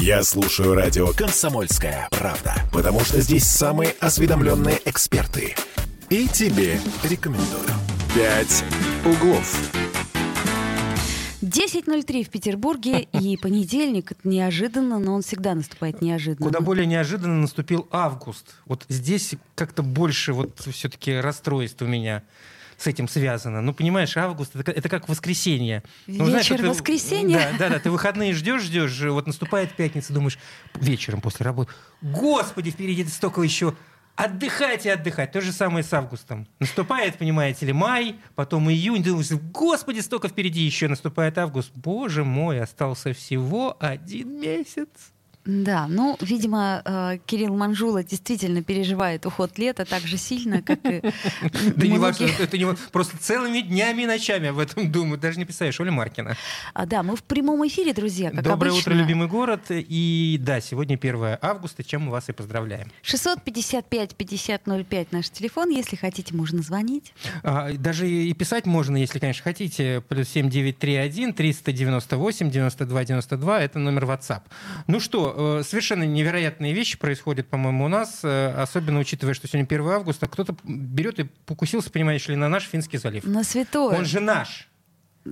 Я слушаю радио «Комсомольская правда», потому что здесь самые осведомленные эксперты. И тебе рекомендую. «Пять углов». 10.03 в Петербурге, и понедельник, это неожиданно, но он всегда наступает неожиданно. Куда более неожиданно наступил август. Вот здесь как-то больше вот все-таки расстройств у меня с этим связано. Ну, понимаешь, август это, это как воскресенье. Ну, знаешь, Вечер вот ты- воскресенья. Да, да, да. Ты выходные ждешь, ждешь, вот наступает пятница, думаешь, вечером после работы. Господи, впереди столько еще отдыхать и отдыхать. То же самое с августом. Наступает, понимаете ли, май, потом июнь. Думаешь, господи, столько впереди еще наступает август. Боже мой, остался всего один месяц. Да, ну, видимо, э, Кирилл Манжула действительно переживает уход лета так же сильно, как и Да не важно, это не просто целыми днями и ночами об этом думаю. Даже не представляешь, Оля Маркина. А, Да, мы в прямом эфире, друзья, как Доброе обычно. утро, любимый город. И да, сегодня 1 августа, чем мы вас и поздравляем. 655-5005 наш телефон. Если хотите, можно звонить. А, Даже и писать можно, если, конечно, хотите. Плюс 7931 398 92 92 это номер WhatsApp. Ну что, э, совершенно невероятные вещи происходят, по-моему, у нас, э, особенно учитывая, что сегодня 1 августа. Кто-то берет и покусился, понимаешь ли, на наш Финский залив. На святое. Он же наш.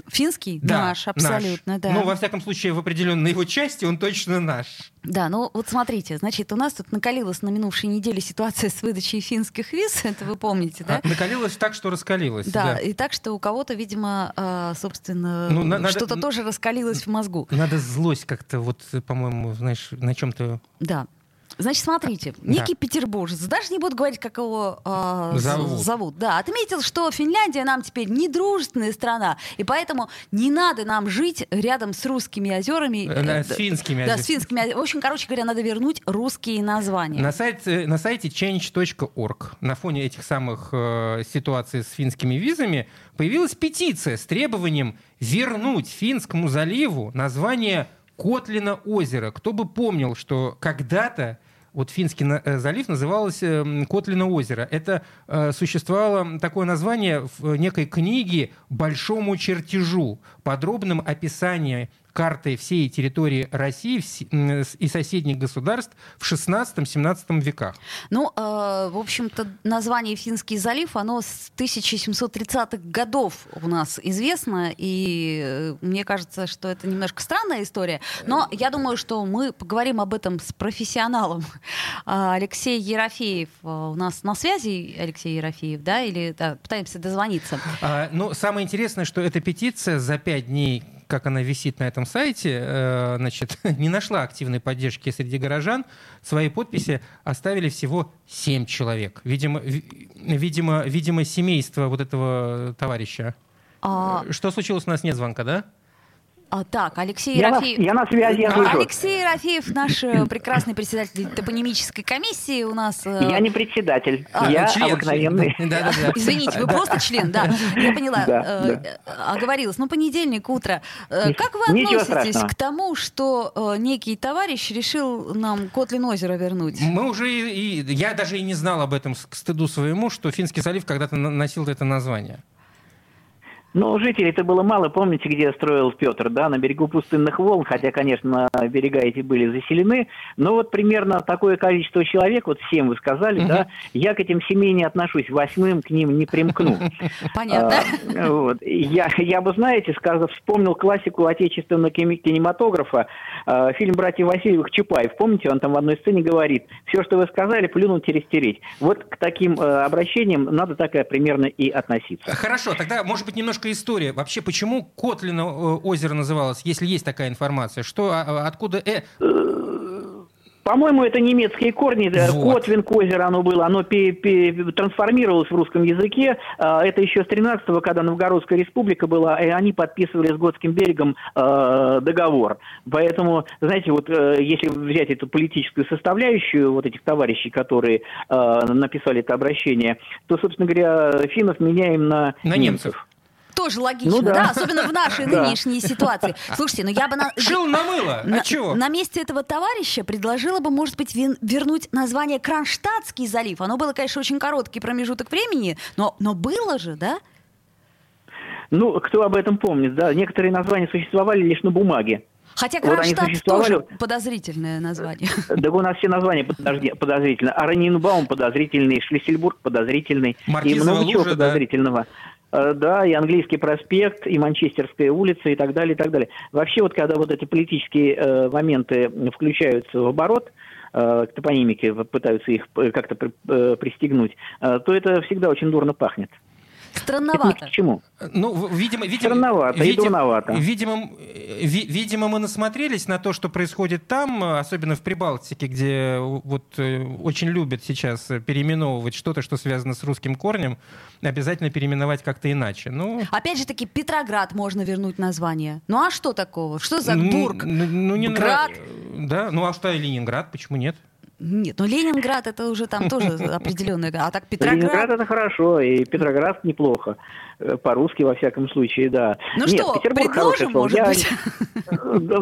Финский? Да, наш, абсолютно, наш. да. Ну, во всяком случае, в определенной его части он точно наш. Да, ну вот смотрите, значит, у нас тут накалилась на минувшей неделе ситуация с выдачей финских виз, это вы помните, да? А, накалилось так, что раскалилось. Да, и так что у кого-то, видимо, а, собственно, Ну, на- надо- что-то тоже раскалилось в мозгу. Надо злость как-то, вот, по-моему, знаешь, на чем-то Да. Значит, смотрите, некий петербуржец, даже не буду говорить, как его з- Зовут. зовут, да, отметил, что Финляндия нам теперь недружественная страна, и поэтому не надо нам жить рядом с русскими озерами. Э, да, э, с финскими Да, с финскими озерами. В общем, короче говоря, надо вернуть русские названия. На сайте, на сайте change.org на фоне этих самых э, ситуаций с финскими визами появилась петиция с требованием вернуть Финскому заливу название Котлина озера. Кто бы помнил, что когда-то вот Финский э, залив называлось э, м, Котлино озеро. Это э, существовало такое название в некой книге «Большому чертежу», подробным описанием картой всей территории России и соседних государств в 16-17 веках. Ну, э, в общем-то, название Финский залив, оно с 1730-х годов у нас известно, и э, мне кажется, что это немножко странная история, но я думаю, что мы поговорим об этом с профессионалом. А, Алексей Ерофеев э, у нас на связи, Алексей Ерофеев, да, или да, пытаемся дозвониться. А, ну, самое интересное, что эта петиция за пять дней как она висит на этом сайте, э, значит, не нашла активной поддержки среди горожан. Свои подписи оставили всего семь человек. Видимо, ви- видимо, видимо, семейство вот этого товарища. А, Что случилось? У нас нет звонка, да? А, так, Алексей Я на, Ерофеев... я на связи, я слышу. Алексей Ерофеев, наш э, прекрасный председатель топонимической комиссии у нас... э, Я не председатель, А, я член, обыкновенный. член. Да, да, да. Извините, вы просто член, да. Я поняла, Да, э, да. оговорилась. Ну, понедельник, утро. Как вы относитесь к тому, что некий товарищ решил нам Котлин озеро вернуть? Мы уже и, и- я даже и не знал об этом к стыду своему, что Финский залив когда-то на- носил это название. Ну, жителей-то было мало. Помните, где строил Петр, да, на берегу пустынных волн, хотя, конечно, берега эти были заселены. Но вот примерно такое количество человек, вот семь вы сказали, Мгм. да, я к этим семей не отношусь, восьмым к ним не примкну. Понятно. А, вот. Я, я бы, знаете, сказал, вспомнил классику отечественного кине- кинематографа, а, фильм «Братьев Васильевых» Чапаев. Помните, он там в одной сцене говорит, все, что вы сказали, плюнуть и растереть. Вот к таким э, обращениям надо так и примерно и относиться. Хорошо, тогда, может быть, немножко история. Вообще, почему Котлино э, озеро называлось, если есть такая информация? Что, а, а, откуда... Э, По-моему, это немецкие корни. Вот. Котвин, озеро оно было, оно пе- пе- трансформировалось в русском языке. А, Это еще с 13-го, когда Новгородская республика была, и они подписывали с Готским берегом э, договор. Поэтому, знаете, вот э, если взять эту политическую составляющую вот этих товарищей, которые э, написали это обращение, то, собственно говоря, финнов меняем на, На немцев. Тоже логично, Ну да. да. особенно в нашей Да. нынешней ситуации. Слушайте, ну я бы на... Шил на мыло! На, А чего? на месте этого товарища предложила бы, может быть, вин- вернуть название Кронштадтский залив. Оно было, конечно, очень короткий промежуток времени, но, но было же, да? Ну, кто об этом помнит, да? Некоторые названия существовали лишь на бумаге. Хотя Кронштадт тоже подозрительное название. Да у нас все названия подожди- подозрительны. Аранинбаум подозрительный, Шлиссельбург подозрительный. и Маркизова много чего лужа, да. подозрительного. Э, Да, и английский проспект, и Манчестерская улица, и так далее, и так далее. Вообще, вот когда вот эти политические э, моменты включаются в оборот, э, к топонимике пытаются их э, как-то при- э, пристегнуть, э, то это всегда очень дурно пахнет. Это ни Странновато. к чему. Ну, видимо, видимо, Странновато и дурновато. Видимо, ви- видимо, мы насмотрелись на то, что происходит там, особенно в Прибалтике, где э, вот э, очень любят сейчас переименовывать что-то, что связано с русским корнем, обязательно переименовать как-то иначе. Ну, Опять же таки, Петроград можно вернуть название. Ну а что такого? Что за бург? ну, ну, не Град? нрав- Да, ну а что Ленинград, почему нет? Нет, ну Ленинград это уже там тоже определенное. А так Петроград. Ленинград это хорошо, и Петроград неплохо. Э, По-русски, во всяком случае, да. Ну Нет, что, Петербург предложим, может Я- быть?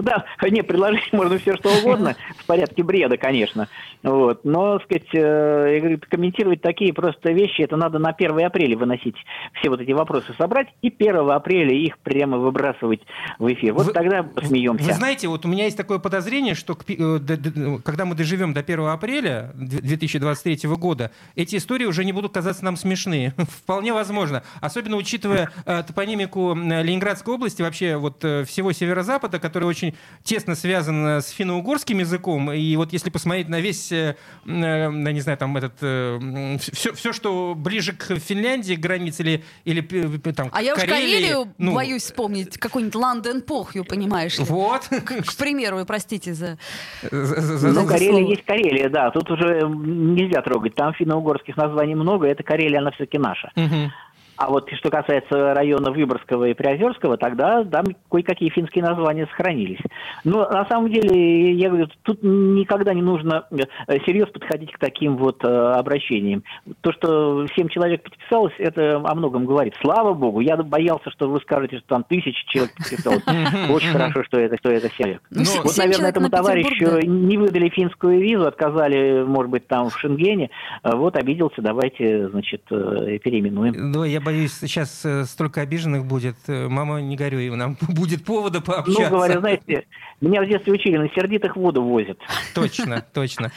Да, не, предложить можно все, что угодно, в порядке бреда, конечно. Вот. Но, так сказать, э, я говорю, комментировать такие просто вещи, это надо на 1 апреля выносить все вот эти вопросы собрать, и 1 апреля их прямо выбрасывать в эфир. Вот Вы- тогда Вы посмеемся. знаете, вот у меня есть такое подозрение, что э, когда мы доживем до 1 апреля д- 2023 года, эти истории уже не будут казаться нам смешные. Вполне возможно. Особенно учитывая э, топонимику Ленинградской области, вообще вот э, всего северо-запада, который очень тесно связан э, с финно-угорским языком. И вот если посмотреть на весь, э, э, не знаю, там этот, все, все, что ближе к Финляндии, к границе или, или там, А я уж Карелии, Карелию ну, боюсь вспомнить, какой-нибудь Ланденпохью, понимаешь ли. Вот. К примеру, простите за... За- за- за- Ну, за Карелия есть Карелия, да. Тут уже нельзя трогать. Там финно-угорских названий много, это Карелия, она все-таки наша. Мгм. А вот что касается района Выборгского и Приозерского, тогда там кое-какие финские названия сохранились. Но на самом деле, я говорю, тут никогда не нужно э, серьезно подходить к таким вот э, обращениям. То, что семь человек подписалось, это о многом говорит. Слава богу, я боялся, что вы скажете, что там тысячи человек подписалось. Очень хорошо, что это, что это человек. Ну, се- Вот, наверное, человек этому товарищу не выдали финскую визу, отказали, может быть, там в Шенгене. А Вот обиделся, давайте, значит, э, переименуем. Да, я боюсь, сейчас э, столько обиженных будет. Э, Мама, не горюй, нам будет повода пообщаться. Ну, говоря, знаете, меня в детстве учили, на сердитых воду возят. Точно, точно.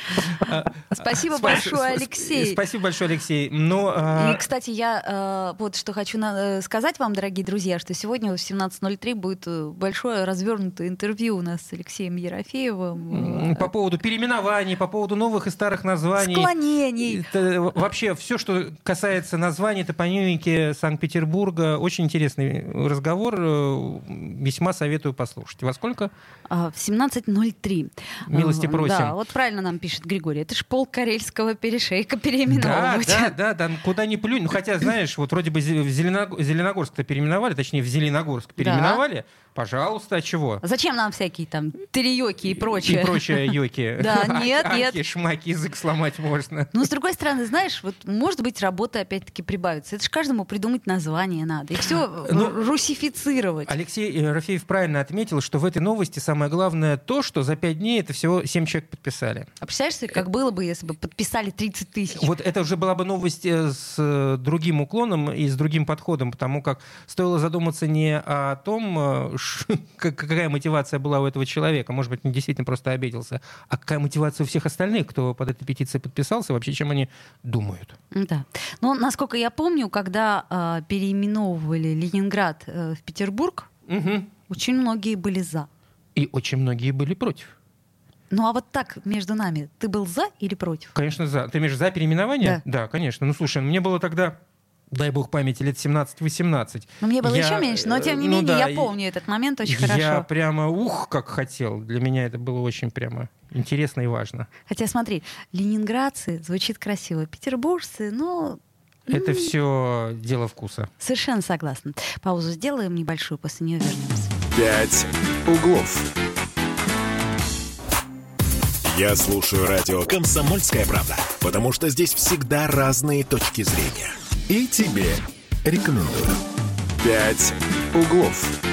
А, Спасибо спа- большое, Алексей. Спасибо большое, Алексей. Ну, а, И, кстати, я э, вот что хочу сказать вам, дорогие друзья, что сегодня в 17.03 будет большое развернутое интервью у нас с Алексеем Ерофеевым. по поводу переименований, по поводу новых и старых названий. Склонений. Это вообще все, что касается названий, топонимики Санкт-Петербурга, очень интересный разговор. э, Весьма советую послушать. Во сколько? А, В 17.03. Милости А, просим. Да, вот правильно нам пишет Григорий. Это ж пол карельского перешейка Да, переименовывать. да, да, да, куда ни плюнь. Ну, хотя, знаешь, вот вроде бы Зеленогорск-то переименовали, точнее, в Зеленогорск переименовали. Пожалуйста, а чего? Зачем нам всякие там терьёки и прочее? И прочее йоки. Да, нет, нет. Аки, шмаки, язык сломать можно. Но с другой стороны, знаешь, вот может быть работа опять-таки прибавится. Это же каждому придумать название надо. И все Ну, русифицировать. Алексей э, Рафеев правильно отметил, что в этой новости самое главное то, что за пять дней это всего семь человек подписали. А представляешь как было бы, если бы подписали 30 тысяч? Вот это уже была бы новость э, с э, другим уклоном и с другим подходом, потому как стоило задуматься не о том, какая мотивация была у этого человека, может быть, он действительно просто обиделся, а какая мотивация у всех остальных, кто под этой петицией подписался, вообще чем они думают. Да. Но, насколько я помню, когда а, переименовывали Ленинград э, в Петербург, Мгм. очень многие были за. И очень многие были против. Ну а вот так между нами, ты был за или против? Конечно, за. Ты имеешь за переименование? Да. конечно. Ну, слушай, мне было тогда, дай бог памяти, лет 17-18. Ну, мне было Я, еще меньше, но тем не э, ну менее да, я помню этот момент очень Я хорошо. прямо, ух, как хотел. Для меня это было очень прямо интересно и важно. Хотя смотри, ленинградцы звучит красиво, петербуржцы, ну, Это все дело вкуса. совершенно согласна. Паузу сделаем небольшую, после нее вернемся. «Пять углов». Я слушаю радио «Комсомольская правда», потому что здесь всегда разные точки зрения. И тебе рекомендую. «Пять углов».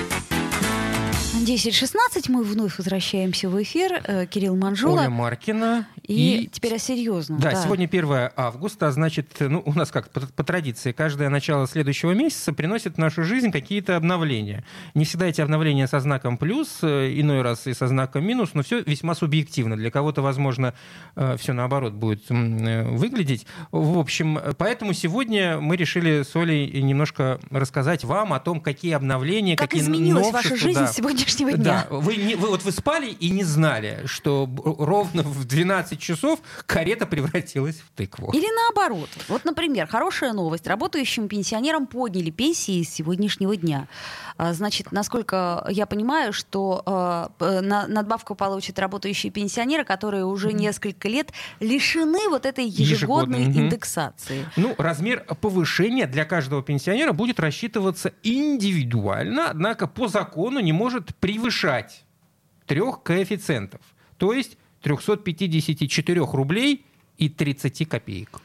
10.16 мы вновь возвращаемся в эфир. Э, Кирилл Манжула. Оля Маркина. И, теперь о серьезном. Да, сегодня 1 августа, а значит, ну, у нас как, по, по традиции, каждое начало следующего месяца приносит в нашу жизнь какие-то обновления. Не всегда эти обновления со знаком плюс, э, иной раз и со знаком минус, но все весьма субъективно. Для кого-то, возможно, э, все наоборот будет выглядеть. В общем, поэтому сегодня мы решили с Олей немножко рассказать вам о том, какие обновления, как какие изменилась ваша жизнь да. Сегодняшнего дня. Да, вы, не, вы вот вы спали и не знали, что ровно в 12 часов карета превратилась в тыкву. Или наоборот. Вот, например, хорошая новость. Работающим пенсионерам подняли пенсии с сегодняшнего дня. А, значит, насколько я понимаю, что э, надбавку получат работающие пенсионеры, которые уже несколько лет лишены вот этой ежегодной mm-hmm. индексации. Ну, размер повышения для каждого пенсионера будет рассчитываться индивидуально, однако по закону не может превышать трех коэффициентов, то есть 354 рублей и 30 копеек.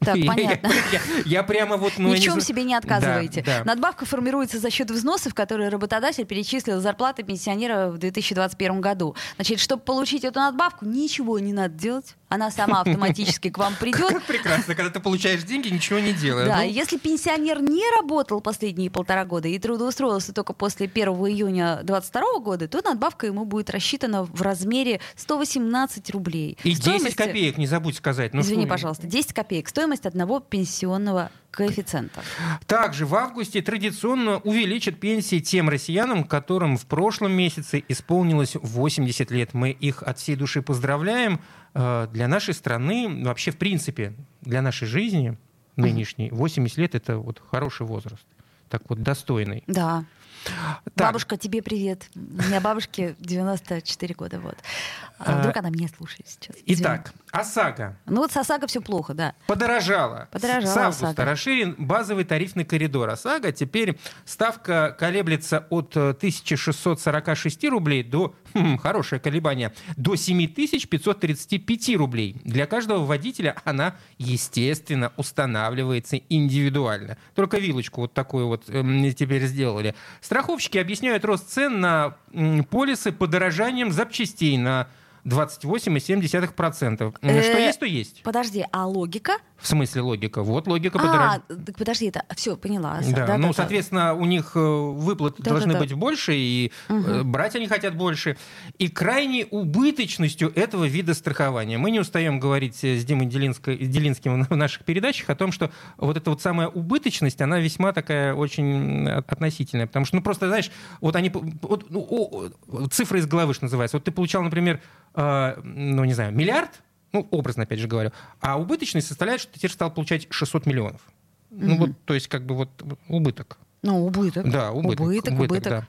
Так, понятно. Я, я, я прямо вот... Ну, чем не... себе не отказываете. Да, да. Надбавка формируется за счет взносов, которые работодатель перечислил зарплаты пенсионера в 2021 году. Значит, чтобы получить эту надбавку, ничего не надо делать. Она сама автоматически к вам придет. Как прекрасно, когда ты получаешь деньги, ничего не делая. Да, ну... если пенсионер не работал последние полтора года и трудоустроился только после 1 июня 2022 года, то надбавка ему будет рассчитана в размере 118 рублей. И Стоимости... 10 копеек, не забудь сказать. Ну, Извини, пожалуйста, 10 копеек. Стоимость одного пенсионного коэффициента. Также в августе традиционно увеличат пенсии тем россиянам, которым в прошлом месяце исполнилось 80 лет. Мы их от всей души поздравляем. Э, для нашей страны, вообще, в принципе, для нашей жизни нынешней, 80 лет — это вот хороший возраст. Так вот, достойный. Да. Так. Бабушка, тебе привет. У меня бабушке 94 года. Вот. А вдруг она меня слушает сейчас. Извини. Итак, ОСАГО. Ну вот с ОСАГО все плохо, да. Подорожала. Подорожала С августа ОСАГО. расширен базовый тарифный коридор ОСАГО. Теперь ставка колеблется от 1646 э, рублей до, хм, хорошее колебание, до 7535 рублей. Для каждого водителя она, естественно, устанавливается индивидуально. Только вилочку вот такую вот э, теперь сделали. Страховщики объясняют рост цен на полисы подорожанием запчастей на 28,7%. Э, что есть, то есть. Подожди, а логика? В смысле логика? Вот логика. А, так подожди, это все, поняла. Да, да ну, да, соответственно, да. у них э, выплаты да, должны да, быть больше, и угу. брать они хотят больше. И крайней убыточностью этого вида страхования. Мы не устаем говорить с Димой Делинским в наших передачах о том, что вот эта вот самая убыточность, она весьма такая очень относительная. Потому что, ну, просто, знаешь, вот они... Вот, ну, о, цифра из головы, что называется. Вот ты получал, например, э, ну, не знаю, миллиард, ну, образно, опять же говорю, а убыточность составляет, что ты теперь стал получать 600 миллионов. Mm-hmm. Ну, вот, то есть, как бы вот убыток. Ну, убыток. Да, убыток. Убыток, убыток. убыток. Да.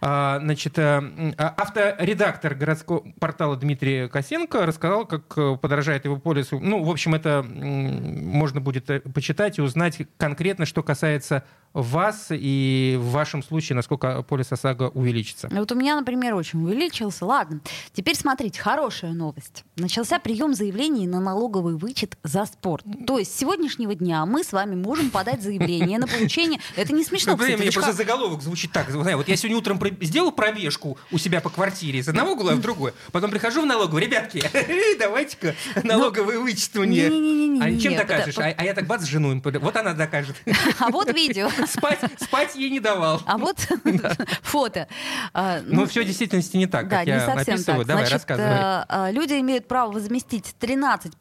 А, значит, а, а, авторедактор городского портала Дмитрий Косенко рассказал, как э, подорожает его полис. Ну, в общем, это можно будет э, почитать и узнать конкретно, что касается вас и в вашем случае, насколько полис ОСАГО увеличится? Вот у меня, например, очень увеличился. Ладно, теперь смотрите, хорошая новость. Начался прием заявлений на налоговый вычет за спорт. То есть с сегодняшнего дня мы с вами можем подать заявление на получение... Это не смешно, кстати. Мне просто заголовок звучит так. Вот я сегодня утром сделал пробежку у себя по квартире из одного угла в другой, потом прихожу в налоговую, ребятки, давайте-ка налоговый вычет мне. А чем докажешь? А, а я так бац, жену им Вот она докажет. А вот видео. Спать, спать ей не давал. А вот фото. А, ну, все в действительности не так, как я описываю. Давай, рассказывай. Э, а, люди имеют право возместить 13%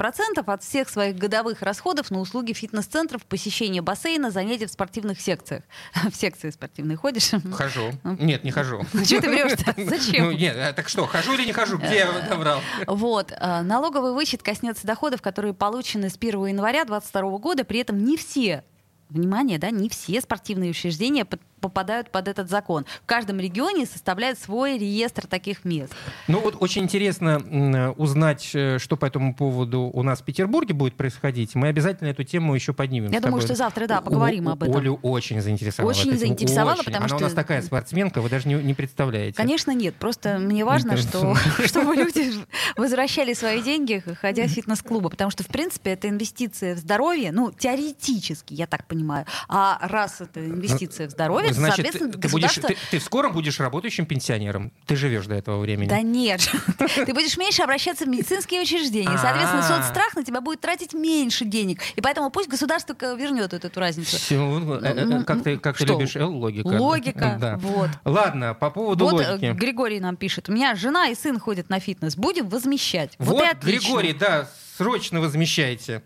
от всех своих годовых расходов на услуги фитнес-центров, посещение бассейна, занятия в спортивных секциях. В секции спортивные ходишь? Хожу. Ну. Нет, не хожу. Что ты врешь-то? Зачем? Ну, нет, а так что, хожу или не хожу? Где я добрал? Вот. Э, налоговый вычет коснется доходов, которые получены с 1 января 2022 года, при этом не все внимание, да, не все спортивные учреждения попадают под этот закон. В каждом регионе составляет свой реестр таких мест. Ну вот очень интересно узнать, э, что по этому поводу у нас в Петербурге будет происходить. Мы обязательно эту тему еще поднимем. Я думаю, что завтра, да, поговорим об этом. Олю очень заинтересовала. Очень заинтересовала, очень. потому Она что... у нас такая спортсменка, вы даже не, не представляете. Конечно, нет. Просто мне важно, что, чтобы люди возвращали свои деньги, ходя в фитнес-клубы. Потому что, в принципе, это инвестиция в здоровье, ну, теоретически, я так понимаю. А раз это инвестиция в здоровье, Значит, соответственно, ты, будешь, государство... ты, ты в скором будешь работающим пенсионером. Ты живешь до этого времени. Да нет. Ты будешь меньше обращаться в медицинские учреждения. Соответственно, А. соцстрах на тебя будет тратить меньше денег. И поэтому пусть государство вернет эту разницу. Всё, э, э, Ну, как ты, как ты любишь, логика. Логика, вот. Ладно, по поводу э, логики. Григорий нам пишет. У меня жена и сын ходят на фитнес. Будем возмещать. Вот. Григорий, да, срочно возмещайте.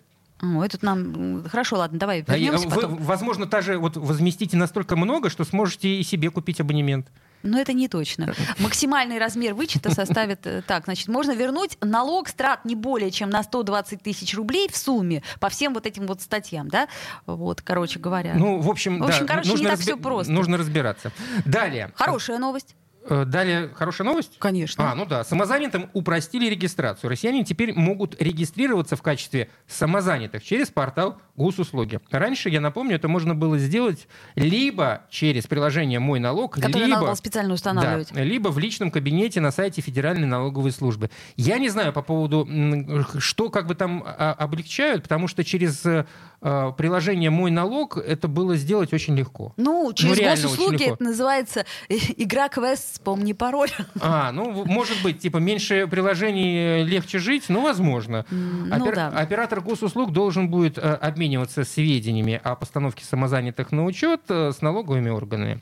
Ой, тут нам... Хорошо, ладно, давай А, и, вернемся вы, потом. возможно, даже вот возместите настолько много, что сможете и себе купить абонемент. Но это не точно. Максимальный размер вычета составит э, так. Значит, можно вернуть налог страт не более чем на 120 тысяч рублей в сумме по всем вот этим вот статьям, да? Вот, короче говоря. Ну, в общем, В общем, да, короче, не нужно, так всё просто. нужно разбираться. Далее. Хорошая новость. Э, Далее, хорошая новость? Конечно. А, ну да, самозанятым упростили регистрацию. Россияне теперь могут регистрироваться в качестве самозанятых через портал госуслуги. Раньше, я напомню, это можно было сделать либо через приложение «Мой налог», Который либо... надо было специально устанавливать. Да, либо в личном кабинете на сайте Федеральной налоговой службы. Я не знаю по поводу, что как бы там а, облегчают, потому что через э, э, приложение «Мой налог» это было сделать очень легко. Ну, через реально очень госуслуги легко. это называется игра квест «Вспомни пароль». А, ну, может быть, типа, меньше приложений э, легче жить, ну, возможно. Ну да. Оператор госуслуг должен будет э, обмениваться сведениями о постановке самозанятых на учет э, с налоговыми органами.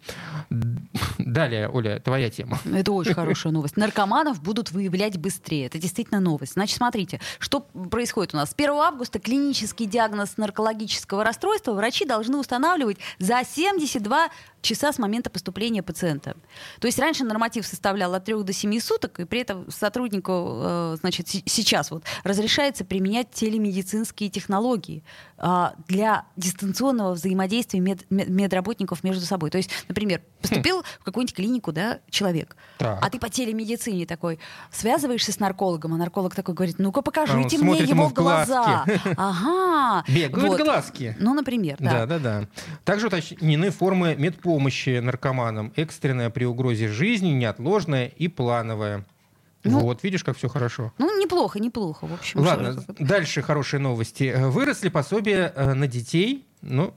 Далее, Оля, твоя тема. Это очень хорошая новость. Наркоманов будут выявлять быстрее. Это действительно новость. Значит, смотрите, что происходит у нас. С 1 августа клинический диагноз наркологического расстройства врачи должны устанавливать за 72 часа с момента поступления пациента. То есть раньше норматив составлял от 3 до 7 суток, и при этом сотруднику, э, значит, сейчас вот разрешается применять телемедицинские технологии а, для дистанционного взаимодействия мед- мед- медработников между собой. То есть, например, поступил в какую-нибудь клинику, да, человек, Так. а ты по телемедицине такой связываешься с наркологом, а нарколог такой говорит, ну-ка А он покажите мне смотрит его глаза. Ага. Бегают Вот. глазки. Ну, например, Да, да. да, да. Также уточнены формы медпомощи наркоманам. Экстренная при угрозе жизни, неотложная и плановая. Ну, вот, видишь, как все хорошо. Ну, неплохо, неплохо, в общем. Ладно, дальше хорошие новости. Выросли пособия э, на детей, ну,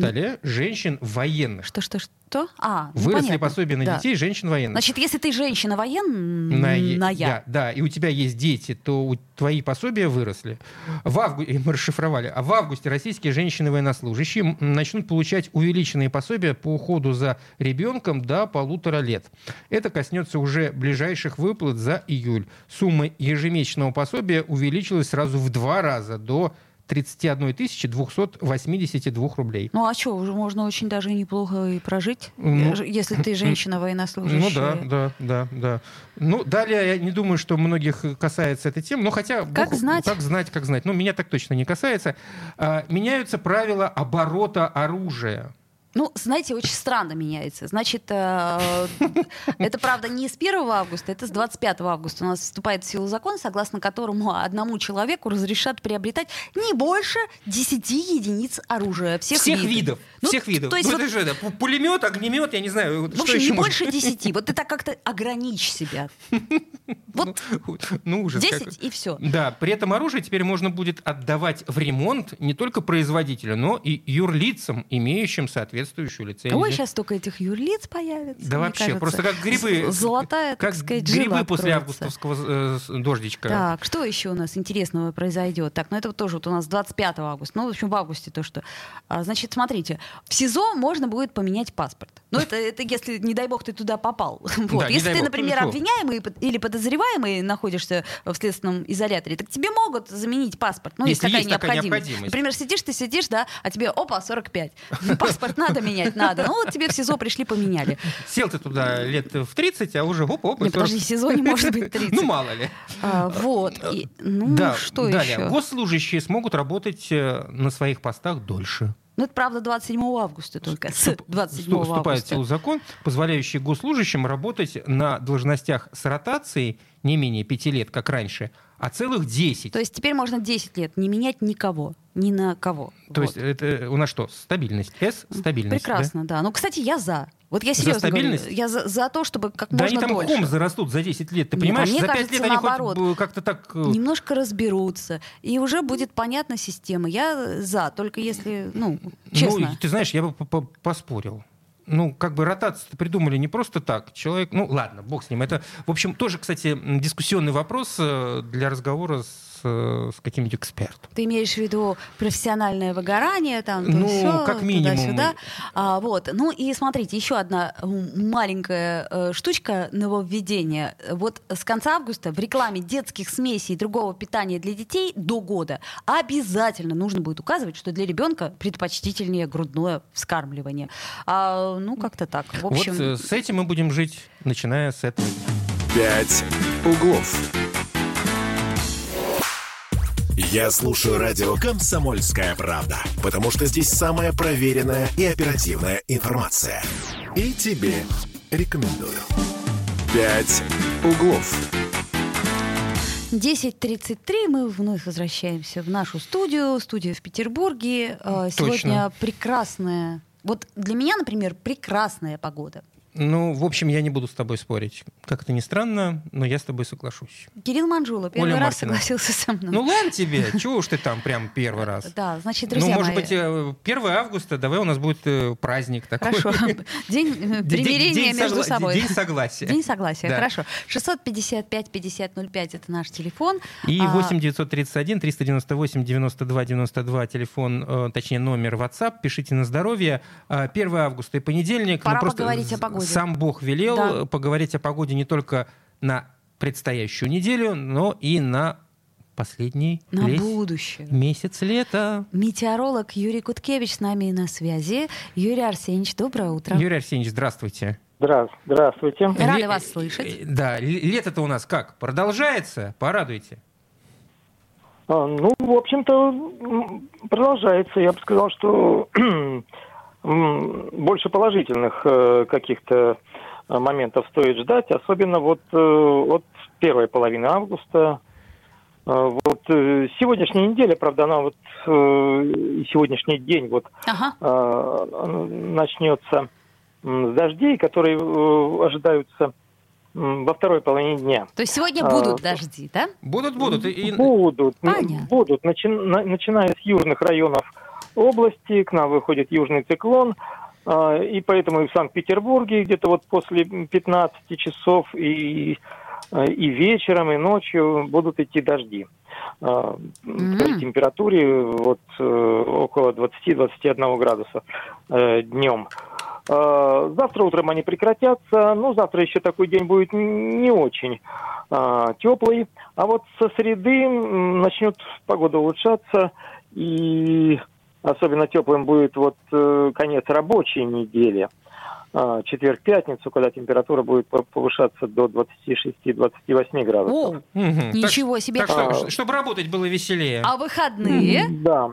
далее, женщин военных. Что, что, что? А, ну, Выросли понятно. пособия на Да. детей женщин военных. Значит, если ты женщина На военная, е- Да, да, и у тебя есть дети, то у- твои пособия выросли. В августе, мы расшифровали, а в августе российские женщины-военнослужащие начнут получать увеличенные пособия по уходу за ребенком до полутора лет. Это коснется уже ближайших выплат за июль. Сумма ежемесячного пособия увеличилась сразу в два раза до 31 282 рублей. Ну а что, уже можно очень даже неплохо и прожить, Ну, э, если ты женщина военнослужащая. Ну да, да, да, да. Ну, далее, я не думаю, что многих касается эта тема. Ну, хотя... Как бог- знать? Как знать, как знать. Ну, меня так точно не касается. А, меняются правила оборота оружия. Ну, знаете, очень странно меняется. Значит, э, это, правда, не с 1 августа, это с 25 августа у нас вступает в силу закон, согласно которому одному человеку разрешат приобретать не больше 10 единиц оружия. Всех, Всех, видов. Ну, всех видов. То есть, ну, вот, это же пулемет, огнемет, я не знаю. в общем, не может больше 10. Вот ты так как-то ограничь себя. Вот Ну, ужас. как- 10 и все. Да, при этом оружие теперь можно будет отдавать в ремонт не только производителю, но и юрлицам, имеющим соответствующую лицензию. Ой, сейчас только этих юрлиц появится. Да вообще, кажется. просто как грибы. Золотая, как так сказать, грибы после августовского э, дождичка. Так, что еще у нас интересного произойдет? Так, ну это вот тоже вот у нас 25 августа. Ну, в общем, в августе то, что... А, значит, смотрите, в СИЗО можно будет поменять паспорт. Ну, это, это если, не дай бог, ты туда попал. Вот. Да, если ты, например, обвиняемый или подозреваемый находишься в следственном изоляторе, так тебе могут заменить паспорт. Ну, есть Если такая есть такая необходимость. необходимость. Например, сидишь, ты сидишь, да, а тебе, опа, 45. Ну, Паспорт надо менять, надо. Ну, вот тебе в СИЗО пришли, поменяли. Сел ты туда лет в 30, а уже оп-оп. Не, подожди, СИЗО не может быть 30. Ну, мало ли. А, вот. Ну, что далее. еще? Госслужащие смогут работать э, на своих постах дольше. Ну, это правда 27 августа только. С Вступ- 27 всту- Вступает в августа. силу закон, позволяющий госслужащим работать на должностях с ротацией не менее пяти лет, как раньше, а целых 10. То есть теперь можно 10 лет не менять никого, ни на кого. То Вот. есть это у нас что? Стабильность. С стабильность. да? Прекрасно, да? Ну, кстати, я за. Вот я серьезно говорю, стабильность? я за, за то, чтобы как Да они можно там дольше. хом зарастут за 10 лет. Ты Нет, понимаешь, а мне за 5 кажется, лет они наоборот. хоть бы как-то так... э, Немножко разберутся, и уже будет понятна система. Я за, только если, ну, честно. Ну, ты знаешь, я бы по- по- поспорил. Ну, как бы ротацию придумали не просто так. Человек, ну, ладно, бог с ним. Это, в общем, тоже, кстати, дискуссионный вопрос э, для разговора с с каким-нибудь экспертом. Ты имеешь в виду профессиональное выгорание, там, ну, все, как минимум. Туда-сюда. А, вот. Ну и смотрите, еще одна маленькая э, штучка нововведения. Вот с конца августа в рекламе детских смесей и другого питания для детей до года обязательно нужно будет указывать, что для ребенка предпочтительнее грудное вскармливание. А, ну, как-то так. В общем... Вот э, с этим мы будем жить, начиная с этого. Пять углов. Я слушаю радио «Комсомольская правда», потому что здесь самая проверенная и оперативная информация. И тебе рекомендую. «Пять углов». 10.33 мы вновь возвращаемся в нашу студию, студию в Петербурге. Э, сегодня Точно. прекрасная, вот для меня, например, прекрасная погода. Ну, в общем, я не буду с тобой спорить. Как это ни странно, но я с тобой соглашусь. Кирилл Манжула первый Оля раз Маркина. согласился со мной. Ну, ладно тебе, чего уж ты там прям первый раз. Да, значит, Ну, друзья может мои, быть, э, 1 августа, давай у нас будет э, праздник такой. Хорошо. День э, День- примирения день между согла- собой. День согласия. День согласия, Да. хорошо. 655-5005 это наш телефон. И А, 8 931 398 92 92 телефон, э, точнее номер WhatsApp, пишите на здоровье. А, 1 августа и понедельник. Пора ну, поговорить о з- погоде. Сам Бог велел Да. поговорить о погоде не только на предстоящую неделю, но и на последний На весь будущее. месяц лета. Метеоролог Юрий Куткевич с нами на связи. Юрий Арсеньевич, доброе утро. Юрий Арсеньевич, здравствуйте. Здра- Здравствуйте. Рады вас слышать. э, Да, ле- лето-то у нас как? Продолжается? Порадуйте. А, Ну, в общем-то, продолжается. Я бы сказал, что больше положительных э, каких-то э, моментов стоит ждать, особенно вот э, от первой половины августа. Вот сегодняшняя неделя, правда, она вот и сегодняшний день вот Ага. начнется с дождей, которые ожидаются во второй половине дня. То есть сегодня А, будут дожди, да? Будут, будут. И- Будут, Понятно. будут. Начи- на- начиная с южных районов области, к нам выходит южный циклон, а, и поэтому и в Санкт-Петербурге где-то вот после 15 часов и, и вечером, и ночью будут идти дожди. При температуре вот э, около 20-21 градуса э, днем. А, Завтра утром они прекратятся. Ну, завтра еще такой день будет не очень теплый. А вот со среды начнет погода улучшаться. И особенно теплым будет вот э, конец рабочей недели. А, Четверг-пятницу, когда температура будет по- повышаться до 26-28 градусов. О. Так ничего себе. Так что, А. чтобы работать было веселее. А выходные? Да.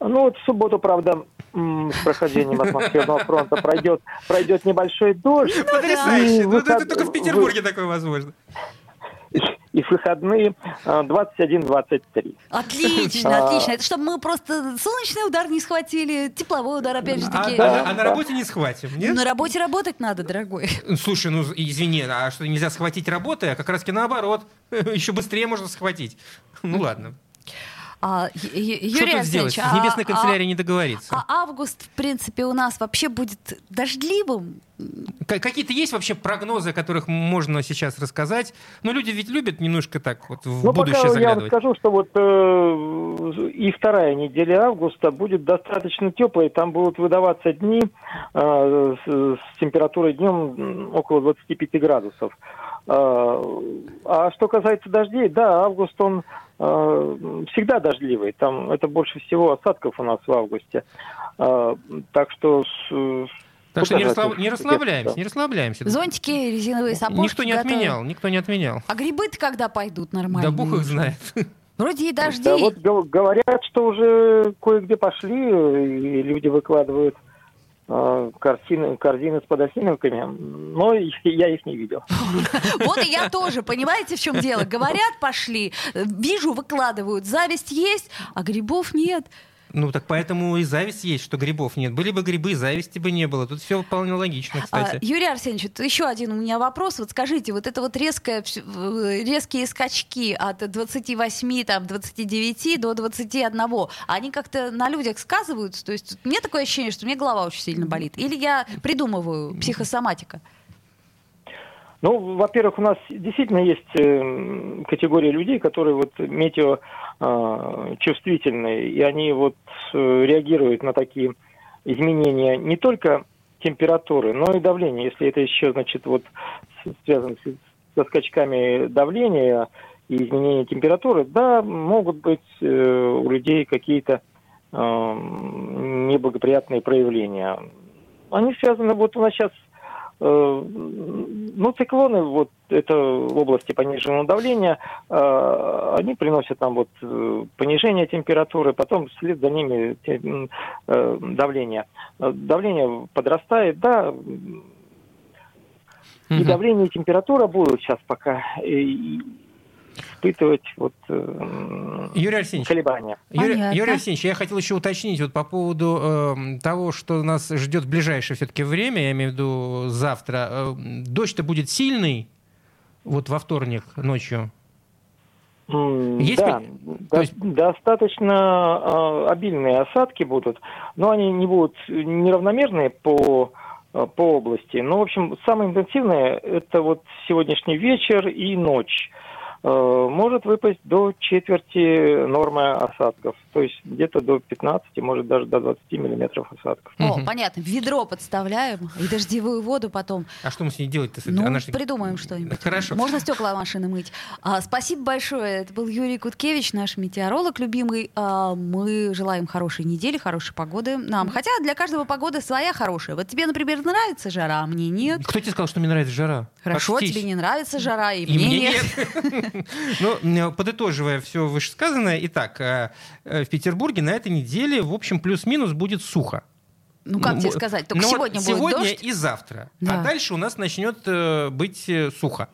Ну вот в субботу, правда, с прохождением атмосферного фронта пройдет, пройдет небольшой дождь. Потрясающе. И Ну, это выход- только в Петербурге такое возможно. И в выходные а, 21-23. Отлично, А. отлично. Это чтобы мы просто солнечный удар не схватили, тепловой удар, опять же А, таки. да, а на работе не схватим, нет? На работе работать надо, дорогой. Слушай, ну извини, а что нельзя схватить работы, а как раз таки наоборот. Еще быстрее можно схватить. Ну ладно. А, Юрий тут сделать? Арсеньевич, В небесной а- не договориться. А август, в принципе, у нас вообще будет дождливым. Какие-то есть вообще прогнозы, о которых можно сейчас рассказать? Но люди ведь любят немножко так вот в Ну, будущее пока я вам заглядывать. скажу, что вот э, и вторая неделя августа будет достаточно теплой. Там будут выдаваться дни э, с, с температурой днем около 25 градусов. Э, а что касается дождей, да, август он э, всегда дождливый. Там это больше всего осадков у нас в августе. Э, так что Так что не, расслаб- не расслабляемся, не расслабляемся. Зонтики, резиновые сапожки. Никто не готовы. отменял, никто не отменял. А грибы-то когда пойдут нормально? Да бог их знает. Вроде и дожди. Да, вот гов- говорят, что уже кое-где пошли, и люди выкладывают э, картины, корзины с подосиновками, но я их не видел. Вот и я тоже, понимаете, в чем дело? Говорят, пошли, э, вижу, выкладывают, зависть есть, а грибов нет. Ну, так поэтому и зависть есть, что грибов нет. Были бы грибы, зависти бы не было. Тут все вполне логично, А, кстати. Юрий Арсеньевич, еще один у меня вопрос. Вот скажите, вот это вот резкое, э, резкие скачки от 28, там, 29 до 21, они как-то на людях сказываются? То есть мне такое ощущение, что мне голова очень сильно болит. Или я придумываю психосоматика? Ну, во-первых, у нас действительно есть э, категория людей, которые вот метео э, чувствительные, и они вот э, реагируют на такие изменения не только температуры, но и давления. Если это еще, значит, вот связано со скачками давления и изменения температуры, да, могут быть э, у людей какие-то неблагоприятные проявления. Они связаны, вот у нас сейчас Ну, циклоны, вот это в области пониженного давления, э, они приносят нам вот э, понижение температуры, потом вслед за ними э, давление. Э, Давление подрастает, да, и давление, и температура будут сейчас пока и испытывать вот э, Юрий Арсеньевич, колебания. Юрий, Понятно. Юрий Арсеньевич, я хотел еще уточнить вот по поводу э, того, что нас ждет в ближайшее все-таки время, я имею в виду завтра. Э, дождь-то будет сильный, вот во вторник ночью. Есть да, до- есть- достаточно э, обильные осадки будут, но они не будут неравномерные по э, по области. Но, в общем, самое интенсивное это вот сегодняшний вечер и ночь. Э, Может выпасть до четверти нормы осадков, то есть где-то до 15, может даже до 20 миллиметров осадков. О, Мгм. понятно, ведро подставляем и дождевую воду потом. А что мы с ней делать-то? с? Ну, Она ж- придумаем что-нибудь. Хорошо. Можно стекла машины мыть. А, спасибо большое. Это был Юрий Куткевич, наш метеоролог любимый. А, мы желаем хорошей недели, хорошей погоды нам. Хотя для каждого погода своя хорошая. Вот тебе, например, нравится жара, а мне нет. Кто тебе сказал, что мне нравится жара? Хорошо, Почтись. тебе не нравится жара, и, И мне, мне нет. нет. Ну, подытоживая все вышесказанное, итак, э, э, в Петербурге на этой неделе, в общем, плюс-минус будет сухо. Ну, как тебе вот- сказать? Только ну, вот сегодня будет сегодня дождь. и завтра. Да. А дальше у нас начнет э, быть э, сухо.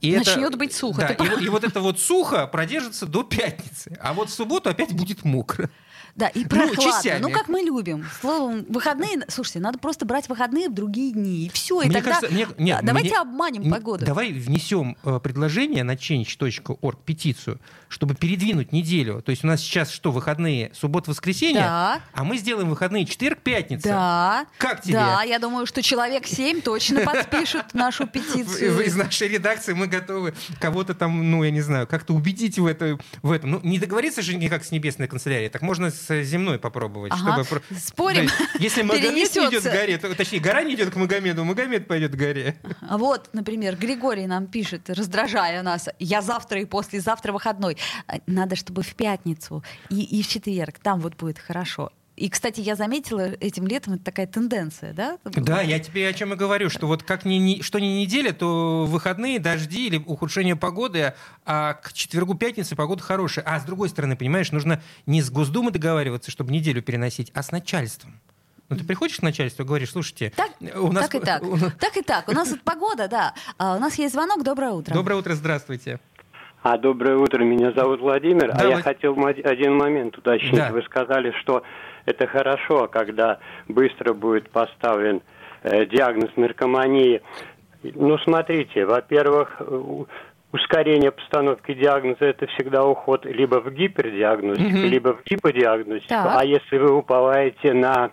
И Начнет быть сухо, Да, и, вот- и вот это вот сухо продержится до пятницы. А вот в субботу опять будет мокро. Да, и Ну, прохладно. частями. Ну, как мы любим. Словом, выходные... Слушайте, надо просто брать выходные в другие дни. И все. И Мне тогда... кажется, мне- нет, Давайте мне- обманем погоду. Давай внесем э, предложение на change.org, петицию, чтобы передвинуть неделю. То есть у нас сейчас что, выходные, суббота-воскресенье? Да. А мы сделаем выходные четверг-пятница. Да. Как тебе? Да, я думаю, что человек 7 точно подпишут нашу петицию. Из нашей редакции мы готовы кого-то там, ну, я не знаю, как-то убедить в, это, в этом. Ну, не договориться же никак с небесной канцелярией, так можно с земной попробовать. Ага. чтобы Спорим, Да, Если Магомед не идет к горе, то, точнее, гора не идет к Магомеду, Магомед пойдет к горе. А вот, например, Григорий нам пишет, раздражая нас, я завтра и послезавтра выходной. А, Надо, чтобы в пятницу и, и в четверг, там вот будет хорошо. И, кстати, я заметила этим летом, это такая тенденция, да? Да, я тебе о чем и говорю, что вот как ни, ни- что не неделя, то выходные, дожди или ухудшение погоды, а к четвергу, пятнице погода хорошая. А с другой стороны, понимаешь, нужно не с Госдумой договариваться, чтобы неделю переносить, а с начальством. Ну, ты приходишь к начальству и говоришь, слушайте, Так, у нас... так и так. у нас- Так и так. У нас тут погода, да. А, у нас есть звонок. Доброе утро. Доброе утро, здравствуйте. А доброе утро, меня зовут Владимир. Да, а я хотел один момент уточнить. Да. Вы сказали, что это хорошо, когда быстро будет поставлен э, диагноз наркомании. Ну, смотрите, во-первых, ускорение постановки диагноза это всегда уход либо в гипердиагностику, Мгм. либо в гиподиагностику. Так. А если вы уповаете на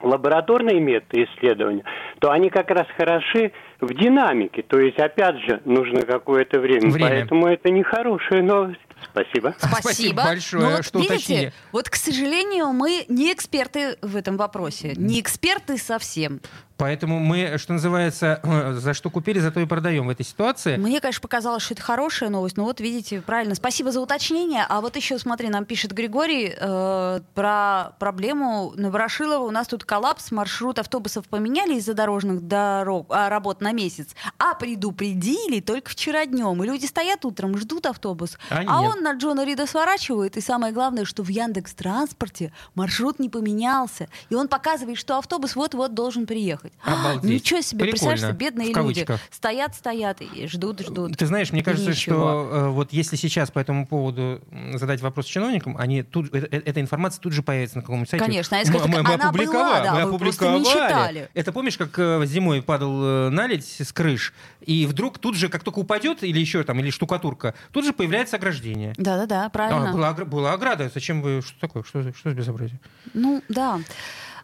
лабораторные методы исследования, то они как раз хороши в динамике. То есть, опять же, нужно какое-то время. Время. Поэтому это не хорошая новость. Спасибо. Спасибо большое, Ну вот что видите, уточнили. вот, к сожалению, мы не эксперты в этом вопросе. Не эксперты совсем. Поэтому мы, что называется, за что купили, за то и продаем в этой ситуации. Мне, конечно, показалось, что это хорошая новость, но вот видите, правильно. Спасибо за уточнение. А вот еще, смотри, нам пишет Григорий э, про проблему на Ворошилова. У нас тут коллапс, маршрут автобусов поменяли из-за дорожных дорог, а, работ на месяц, а предупредили только вчера днем. И люди стоят утром, ждут автобус, А а, нет. он на Джона Рида сворачивает, и самое главное, что в Яндекс Транспорте маршрут не поменялся, и он показывает, что автобус вот-вот должен приехать. Обалдеть. Ничего себе, представляешь, Прикольно. бедные В люди стоят, стоят и ждут, ждут. Ты знаешь, мне кажется, Ничего. что э, вот если сейчас по этому поводу задать вопрос чиновникам, они тут, э- э- эта информация тут же появится на каком-нибудь сайте. Конечно, они Мы- скажут, мы, «Так мы она опубликовали, была, да, мы просто не опубликовали». читали. Это помнишь, как э, зимой падал э, наледь с крыш, и вдруг тут же, как только упадет или еще там, или штукатурка, тут же появляется ограждение. Да-да-да, правильно. А, была, была ограда. Зачем вы... Что такое? Что, что за безобразие? Ну, да.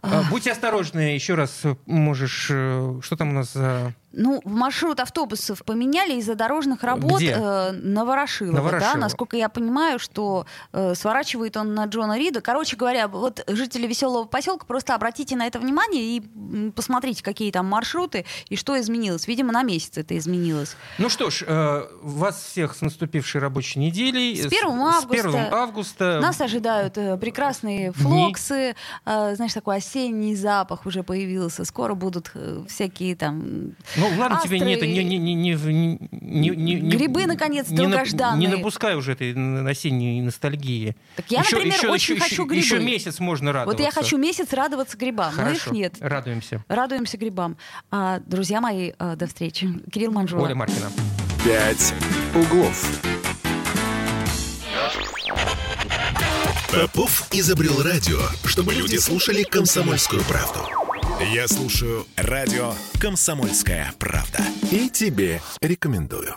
А, Будьте осторожны. Еще раз можешь... э, Что там у нас за... Ну, маршрут автобусов поменяли из-за дорожных работ Где? э, на Ворошилово, На Ворошилово. да, насколько я понимаю, что э, сворачивает он на Джона Рида. Короче говоря, вот жители веселого поселка, просто обратите на это внимание и посмотрите, какие там маршруты и что изменилось. Видимо, на месяц это изменилось. Ну что ж, э, вас всех с наступившей рабочей неделей. С 1 С 1 августа. августа. Нас ожидают э, прекрасные флоксы, э, знаешь, такой осенний запах уже появился. Скоро будут э, всякие там Ну ладно, тебе не, это, астры не, не, не, не, не, не- не- Грибы, наконец, не, долгожданные. не напускай уже этой осенней ностальгии. Так я, например, очень хочу грибы. Еще месяц можно радоваться. Вот я хочу месяц радоваться грибам, но их Хорошо, нет. радуемся. Радуемся грибам. А, друзья мои, а, до встречи. Кирилл Манжула. Оля Маркина. «Пять углов». Попов изобрел радио, чтобы люди слушали комсомольскую правду. Я слушаю радио «Комсомольская правда». И тебе рекомендую.